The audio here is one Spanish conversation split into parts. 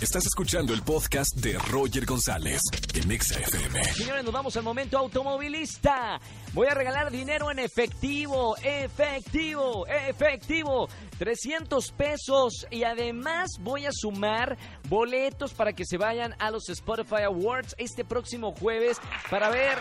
Estás escuchando el podcast de Roger González en Exa FM. Señores, nos vamos al momento automovilista. Voy a regalar dinero en efectivo, efectivo, efectivo. 300 pesos y además voy a sumar boletos para que se vayan a los Spotify Awards este próximo jueves para ver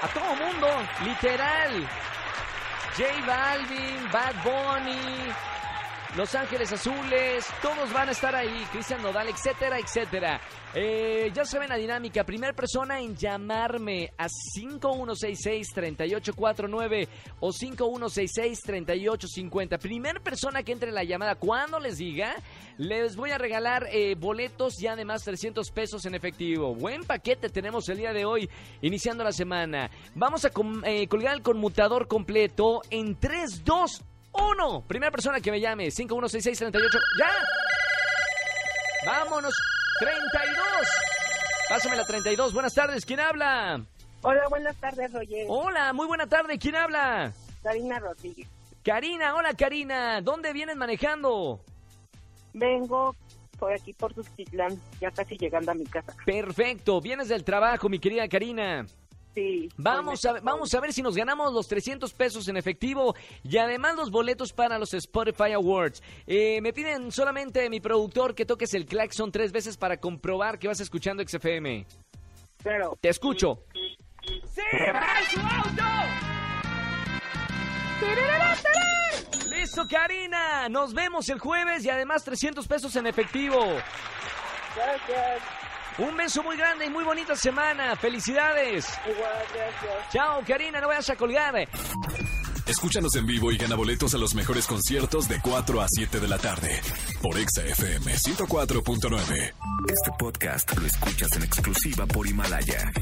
a todo mundo, literal. J Balvin, Bad Bunny, los Ángeles Azules, todos van a estar ahí, Cristian Nodal, etcétera, etcétera. Eh, ya saben la dinámica, primer persona en llamarme a 5166-3849 o 5166-3850. Primer persona que entre en la llamada, cuando les diga, les voy a regalar eh, boletos y además 300 pesos en efectivo. Buen paquete tenemos el día de hoy, iniciando la semana. Vamos a eh, colgar el conmutador completo en 3, 2, uno. Primera persona que me llame. 516638. ¡Ya! Vámonos. 32. Pásame la 32. Buenas tardes. ¿Quién habla? Hola, buenas tardes, Roger. Hola, muy buena tarde. ¿Quién habla? Karina Rodríguez. Karina, hola Karina. ¿Dónde vienes manejando? Vengo por aquí por Tuxtitlán, ya casi llegando a mi casa. Perfecto. Vienes del trabajo, mi querida Karina. Sí. Vamos a, vamos a ver si nos ganamos los 300 pesos en efectivo y además los boletos para los Spotify Awards. Eh, me piden solamente mi productor que toques el claxon tres veces para comprobar que vas escuchando XFM. Claro. Te escucho. ¡Sí! su auto! ¡Listo, Karina! Nos vemos el jueves y además 300 pesos en efectivo. Gracias. Un beso muy grande y muy bonita semana. Felicidades. Igual, gracias. Chao, Karina, no vayas a colgar. Escúchanos en vivo y gana boletos a los mejores conciertos de 4 a 7 de la tarde por Exa FM 104.9. Este podcast lo escuchas en exclusiva por Himalaya.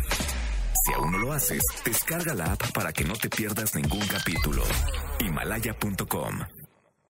Si aún no lo haces, descarga la app para que no te pierdas ningún capítulo. Himalaya.com